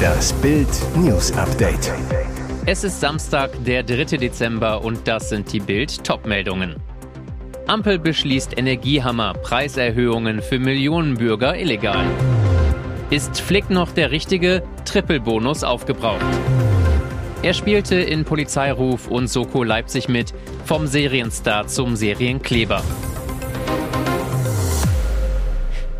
Das Bild News Update. Es ist Samstag, der 3. Dezember und das sind die Bild Topmeldungen. Ampel beschließt Energiehammer, Preiserhöhungen für Millionen Bürger illegal. Ist Flick noch der richtige? Triple-Bonus aufgebraucht. Er spielte in Polizeiruf und Soko Leipzig mit, vom Serienstar zum Serienkleber.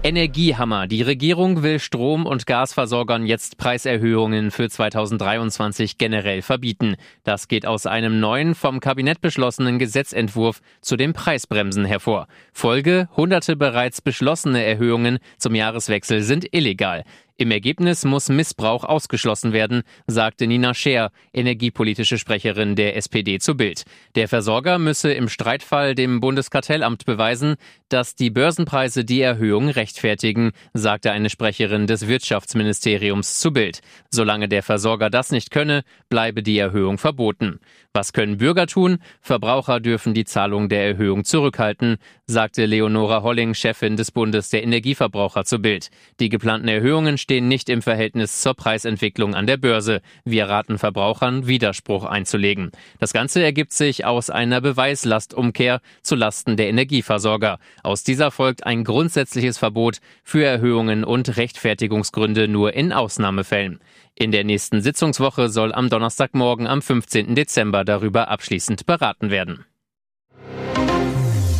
Energiehammer. Die Regierung will Strom- und Gasversorgern jetzt Preiserhöhungen für 2023 generell verbieten. Das geht aus einem neuen, vom Kabinett beschlossenen Gesetzentwurf zu den Preisbremsen hervor. Folge, hunderte bereits beschlossene Erhöhungen zum Jahreswechsel sind illegal. Im Ergebnis muss Missbrauch ausgeschlossen werden, sagte Nina Scher, energiepolitische Sprecherin der SPD zu Bild. Der Versorger müsse im Streitfall dem Bundeskartellamt beweisen, dass die Börsenpreise die Erhöhung rechtfertigen, sagte eine Sprecherin des Wirtschaftsministeriums zu Bild. Solange der Versorger das nicht könne, bleibe die Erhöhung verboten. Was können Bürger tun? Verbraucher dürfen die Zahlung der Erhöhung zurückhalten, sagte Leonora Holling, Chefin des Bundes der Energieverbraucher zu Bild. Die geplanten Erhöhungen stehen nicht im Verhältnis zur Preisentwicklung an der Börse. Wir raten Verbrauchern, Widerspruch einzulegen. Das Ganze ergibt sich aus einer Beweislastumkehr zu Lasten der Energieversorger. Aus dieser folgt ein grundsätzliches Verbot für Erhöhungen und Rechtfertigungsgründe nur in Ausnahmefällen. In der nächsten Sitzungswoche soll am Donnerstagmorgen am 15. Dezember darüber abschließend beraten werden.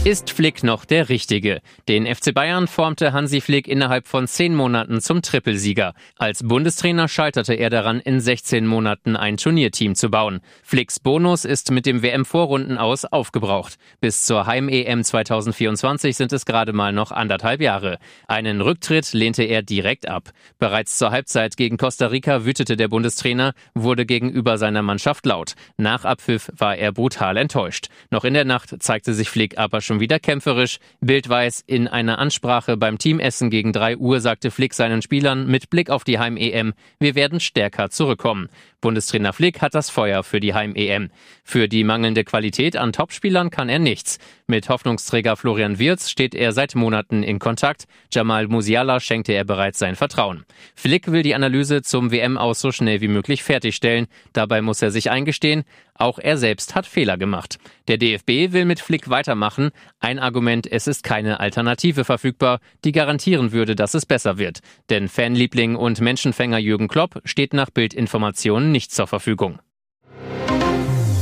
Ist Flick noch der Richtige? Den FC Bayern formte Hansi Flick innerhalb von zehn Monaten zum Trippelsieger. Als Bundestrainer scheiterte er daran, in 16 Monaten ein Turnierteam zu bauen. Flicks Bonus ist mit dem WM-Vorrunden aus aufgebraucht. Bis zur Heim-EM 2024 sind es gerade mal noch anderthalb Jahre. Einen Rücktritt lehnte er direkt ab. Bereits zur Halbzeit gegen Costa Rica wütete der Bundestrainer, wurde gegenüber seiner Mannschaft laut. Nach Abpfiff war er brutal enttäuscht. Noch in der Nacht zeigte sich Flick aber schon wieder kämpferisch. Bild weiß, in einer Ansprache beim Teamessen gegen 3 Uhr sagte Flick seinen Spielern mit Blick auf die Heim-EM, wir werden stärker zurückkommen. Bundestrainer Flick hat das Feuer für die Heim-EM. Für die mangelnde Qualität an Topspielern kann er nichts. Mit Hoffnungsträger Florian Wirz steht er seit Monaten in Kontakt. Jamal Musiala schenkte er bereits sein Vertrauen. Flick will die Analyse zum WM aus so schnell wie möglich fertigstellen. Dabei muss er sich eingestehen, auch er selbst hat Fehler gemacht. Der DFB will mit Flick weitermachen. Ein Argument, es ist keine Alternative verfügbar, die garantieren würde, dass es besser wird. Denn Fanliebling und Menschenfänger Jürgen Klopp steht nach Bildinformationen nicht zur Verfügung.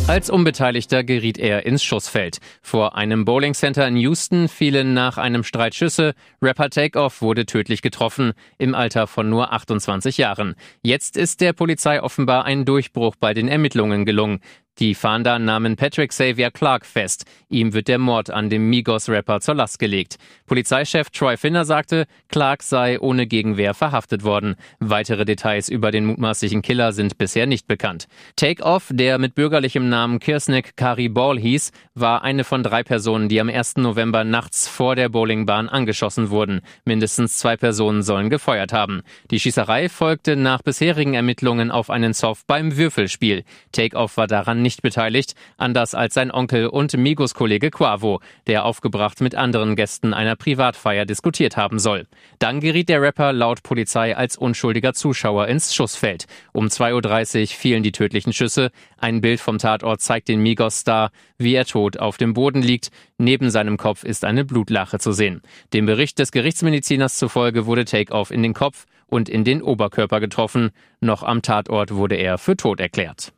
Als Unbeteiligter geriet er ins Schussfeld. Vor einem Bowlingcenter in Houston fielen nach einem Streit Schüsse. Rapper Takeoff wurde tödlich getroffen, im Alter von nur 28 Jahren. Jetzt ist der Polizei offenbar ein Durchbruch bei den Ermittlungen gelungen. Die Fahnder nahmen Patrick Xavier Clark fest. Ihm wird der Mord an dem Migos-Rapper zur Last gelegt. Polizeichef Troy Finner sagte, Clark sei ohne Gegenwehr verhaftet worden. Weitere Details über den mutmaßlichen Killer sind bisher nicht bekannt. Takeoff, der mit bürgerlichem Namen Kirsnick Kari Ball hieß, war eine von drei Personen, die am 1. November nachts vor der Bowlingbahn angeschossen wurden. Mindestens zwei Personen sollen gefeuert haben. Die Schießerei folgte nach bisherigen Ermittlungen auf einen Soft beim Würfelspiel. Takeoff war daran nicht nicht beteiligt, anders als sein Onkel und Migos-Kollege Quavo, der aufgebracht mit anderen Gästen einer Privatfeier diskutiert haben soll. Dann geriet der Rapper laut Polizei als unschuldiger Zuschauer ins Schussfeld. Um 2.30 Uhr fielen die tödlichen Schüsse. Ein Bild vom Tatort zeigt den Migos-Star, wie er tot auf dem Boden liegt. Neben seinem Kopf ist eine Blutlache zu sehen. Dem Bericht des Gerichtsmediziners zufolge wurde Takeoff in den Kopf und in den Oberkörper getroffen. Noch am Tatort wurde er für tot erklärt.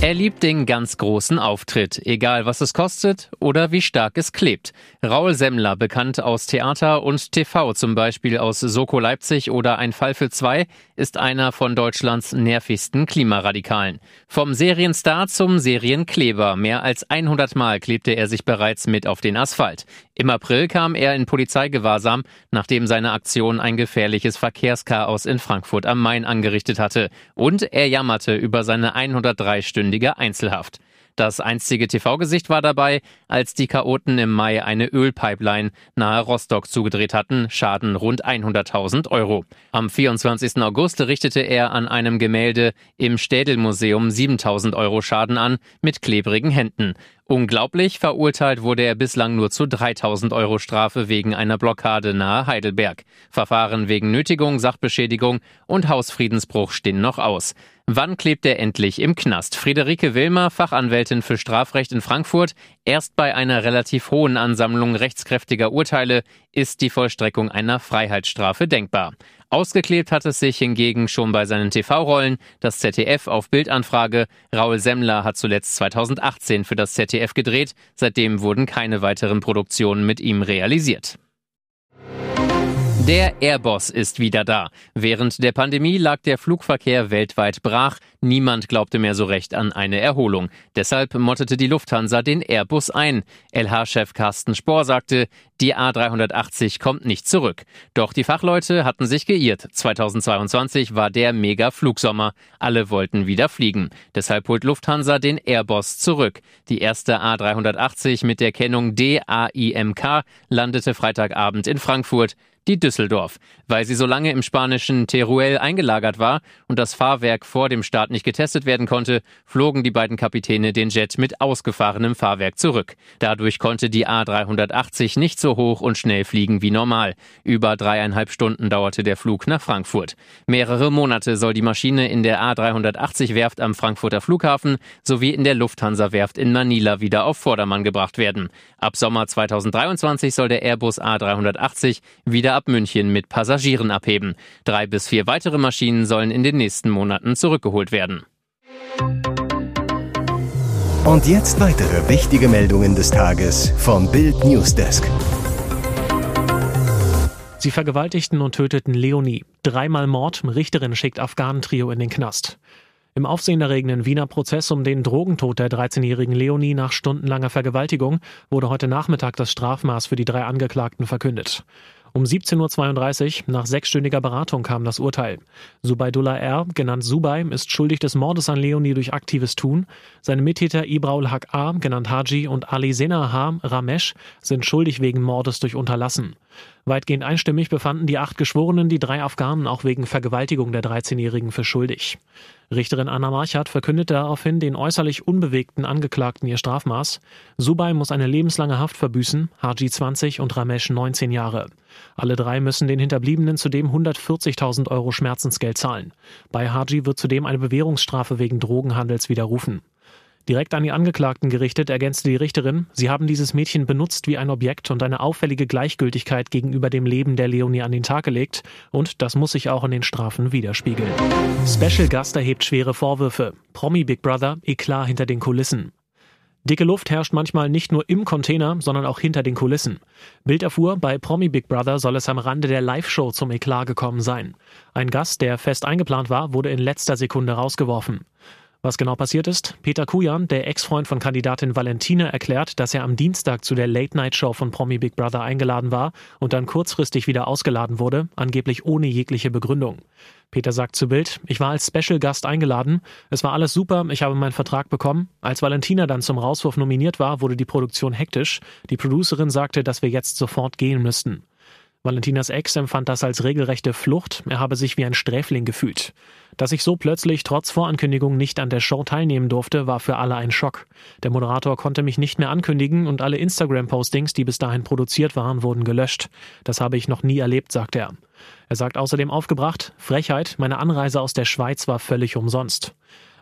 Er liebt den ganz großen Auftritt, egal was es kostet oder wie stark es klebt. Raul Semmler, bekannt aus Theater und TV, zum Beispiel aus Soko Leipzig oder Ein Fall für zwei, ist einer von Deutschlands nervigsten Klimaradikalen. Vom Serienstar zum Serienkleber. Mehr als 100 Mal klebte er sich bereits mit auf den Asphalt. Im April kam er in Polizeigewahrsam, nachdem seine Aktion ein gefährliches Verkehrschaos in Frankfurt am Main angerichtet hatte. Und er jammerte über seine 103-stündige Einzelhaft. Das einstige TV-Gesicht war dabei, als die Chaoten im Mai eine Ölpipeline nahe Rostock zugedreht hatten, Schaden rund 100.000 Euro. Am 24. August richtete er an einem Gemälde im Städelmuseum 7.000 Euro Schaden an, mit klebrigen Händen. Unglaublich verurteilt wurde er bislang nur zu 3000 Euro Strafe wegen einer Blockade nahe Heidelberg. Verfahren wegen Nötigung, Sachbeschädigung und Hausfriedensbruch stehen noch aus. Wann klebt er endlich im Knast? Friederike Wilmer, Fachanwältin für Strafrecht in Frankfurt. Erst bei einer relativ hohen Ansammlung rechtskräftiger Urteile ist die Vollstreckung einer Freiheitsstrafe denkbar. Ausgeklebt hat es sich hingegen schon bei seinen TV-Rollen. Das ZDF auf Bildanfrage. Raul Semmler hat zuletzt 2018 für das ZDF gedreht. Seitdem wurden keine weiteren Produktionen mit ihm realisiert. Der Airbus ist wieder da. Während der Pandemie lag der Flugverkehr weltweit brach. Niemand glaubte mehr so recht an eine Erholung. Deshalb mottete die Lufthansa den Airbus ein. LH-Chef Carsten Spohr sagte, die A380 kommt nicht zurück. Doch die Fachleute hatten sich geirrt. 2022 war der Mega-Flugsommer. Alle wollten wieder fliegen. Deshalb holt Lufthansa den Airbus zurück. Die erste A380 mit der Kennung DAIMK landete Freitagabend in Frankfurt die Düsseldorf. Weil sie so lange im spanischen Teruel eingelagert war und das Fahrwerk vor dem Start nicht getestet werden konnte, flogen die beiden Kapitäne den Jet mit ausgefahrenem Fahrwerk zurück. Dadurch konnte die A380 nicht so hoch und schnell fliegen wie normal. Über dreieinhalb Stunden dauerte der Flug nach Frankfurt. Mehrere Monate soll die Maschine in der A380 Werft am Frankfurter Flughafen sowie in der Lufthansa Werft in Manila wieder auf Vordermann gebracht werden. Ab Sommer 2023 soll der Airbus A380 wieder ab München mit Passagieren abheben. Drei bis vier weitere Maschinen sollen in den nächsten Monaten zurückgeholt werden. Und jetzt weitere wichtige Meldungen des Tages vom Bild Newsdesk. Sie vergewaltigten und töteten Leonie. Dreimal Mord, Richterin schickt Afghanentrio in den Knast. Im aufsehenerregenden Wiener Prozess um den Drogentod der 13-jährigen Leonie nach stundenlanger Vergewaltigung wurde heute Nachmittag das Strafmaß für die drei Angeklagten verkündet. Um 17.32 Uhr, nach sechsstündiger Beratung, kam das Urteil. Subaidullah R., genannt Subay, ist schuldig des Mordes an Leonie durch aktives Tun. Seine Mittäter Ibraul Haq A., genannt Haji, und Ali Senahar Ramesh sind schuldig wegen Mordes durch Unterlassen. Weitgehend einstimmig befanden die acht Geschworenen die drei Afghanen auch wegen Vergewaltigung der 13-Jährigen für schuldig. Richterin Anna Marchat verkündete daraufhin den äußerlich unbewegten Angeklagten ihr Strafmaß. Subay muss eine lebenslange Haft verbüßen, Haji 20 und Ramesh 19 Jahre. Alle drei müssen den Hinterbliebenen zudem 140.000 Euro Schmerzensgeld zahlen. Bei Haji wird zudem eine Bewährungsstrafe wegen Drogenhandels widerrufen. Direkt an die Angeklagten gerichtet ergänzte die Richterin, sie haben dieses Mädchen benutzt wie ein Objekt und eine auffällige Gleichgültigkeit gegenüber dem Leben der Leonie an den Tag gelegt und das muss sich auch in den Strafen widerspiegeln. Special Gast erhebt schwere Vorwürfe. Promi Big Brother, Eklat hinter den Kulissen. Dicke Luft herrscht manchmal nicht nur im Container, sondern auch hinter den Kulissen. Bild erfuhr, bei Promi Big Brother soll es am Rande der Live-Show zum Eklat gekommen sein. Ein Gast, der fest eingeplant war, wurde in letzter Sekunde rausgeworfen. Was genau passiert ist? Peter Kujan, der Ex-Freund von Kandidatin Valentina, erklärt, dass er am Dienstag zu der Late-Night-Show von Promi Big Brother eingeladen war und dann kurzfristig wieder ausgeladen wurde, angeblich ohne jegliche Begründung. Peter sagt zu Bild, ich war als Special-Gast eingeladen, es war alles super, ich habe meinen Vertrag bekommen. Als Valentina dann zum Rauswurf nominiert war, wurde die Produktion hektisch. Die Producerin sagte, dass wir jetzt sofort gehen müssten. Valentinas Ex empfand das als regelrechte Flucht, er habe sich wie ein Sträfling gefühlt. Dass ich so plötzlich trotz Vorankündigung nicht an der Show teilnehmen durfte, war für alle ein Schock. Der Moderator konnte mich nicht mehr ankündigen und alle Instagram-Postings, die bis dahin produziert waren, wurden gelöscht. Das habe ich noch nie erlebt, sagt er. Er sagt außerdem aufgebracht, Frechheit, meine Anreise aus der Schweiz war völlig umsonst.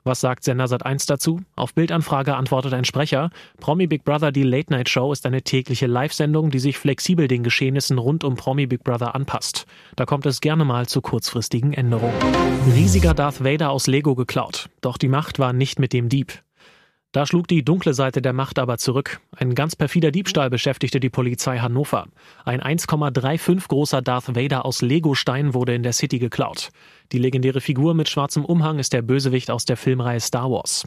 Was sagt Sender Sat1 dazu? Auf Bildanfrage antwortet ein Sprecher, Promi Big Brother die Late Night Show ist eine tägliche Live-Sendung, die sich flexibel den Geschehnissen rund um Promi Big Brother anpasst. Da kommt es gerne mal zu kurzfristigen Änderungen. Riesiger Darth Vader aus Lego geklaut. Doch die Macht war nicht mit dem Dieb. Da schlug die dunkle Seite der Macht aber zurück. Ein ganz perfider Diebstahl beschäftigte die Polizei Hannover. Ein 1,35 großer Darth Vader aus Legostein wurde in der City geklaut. Die legendäre Figur mit schwarzem Umhang ist der Bösewicht aus der Filmreihe Star Wars.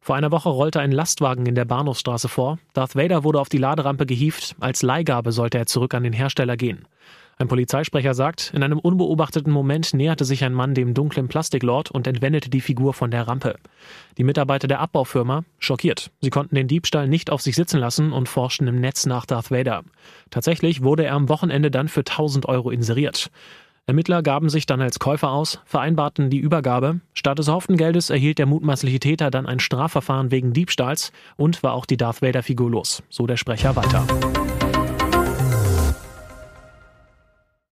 Vor einer Woche rollte ein Lastwagen in der Bahnhofsstraße vor. Darth Vader wurde auf die Laderampe gehievt. Als Leihgabe sollte er zurück an den Hersteller gehen. Ein Polizeisprecher sagt, in einem unbeobachteten Moment näherte sich ein Mann dem dunklen Plastiklord und entwendete die Figur von der Rampe. Die Mitarbeiter der Abbaufirma schockiert. Sie konnten den Diebstahl nicht auf sich sitzen lassen und forschten im Netz nach Darth Vader. Tatsächlich wurde er am Wochenende dann für 1000 Euro inseriert. Ermittler gaben sich dann als Käufer aus, vereinbarten die Übergabe. Statt des erhofften Geldes erhielt der mutmaßliche Täter dann ein Strafverfahren wegen Diebstahls und war auch die Darth Vader-Figur los, so der Sprecher weiter.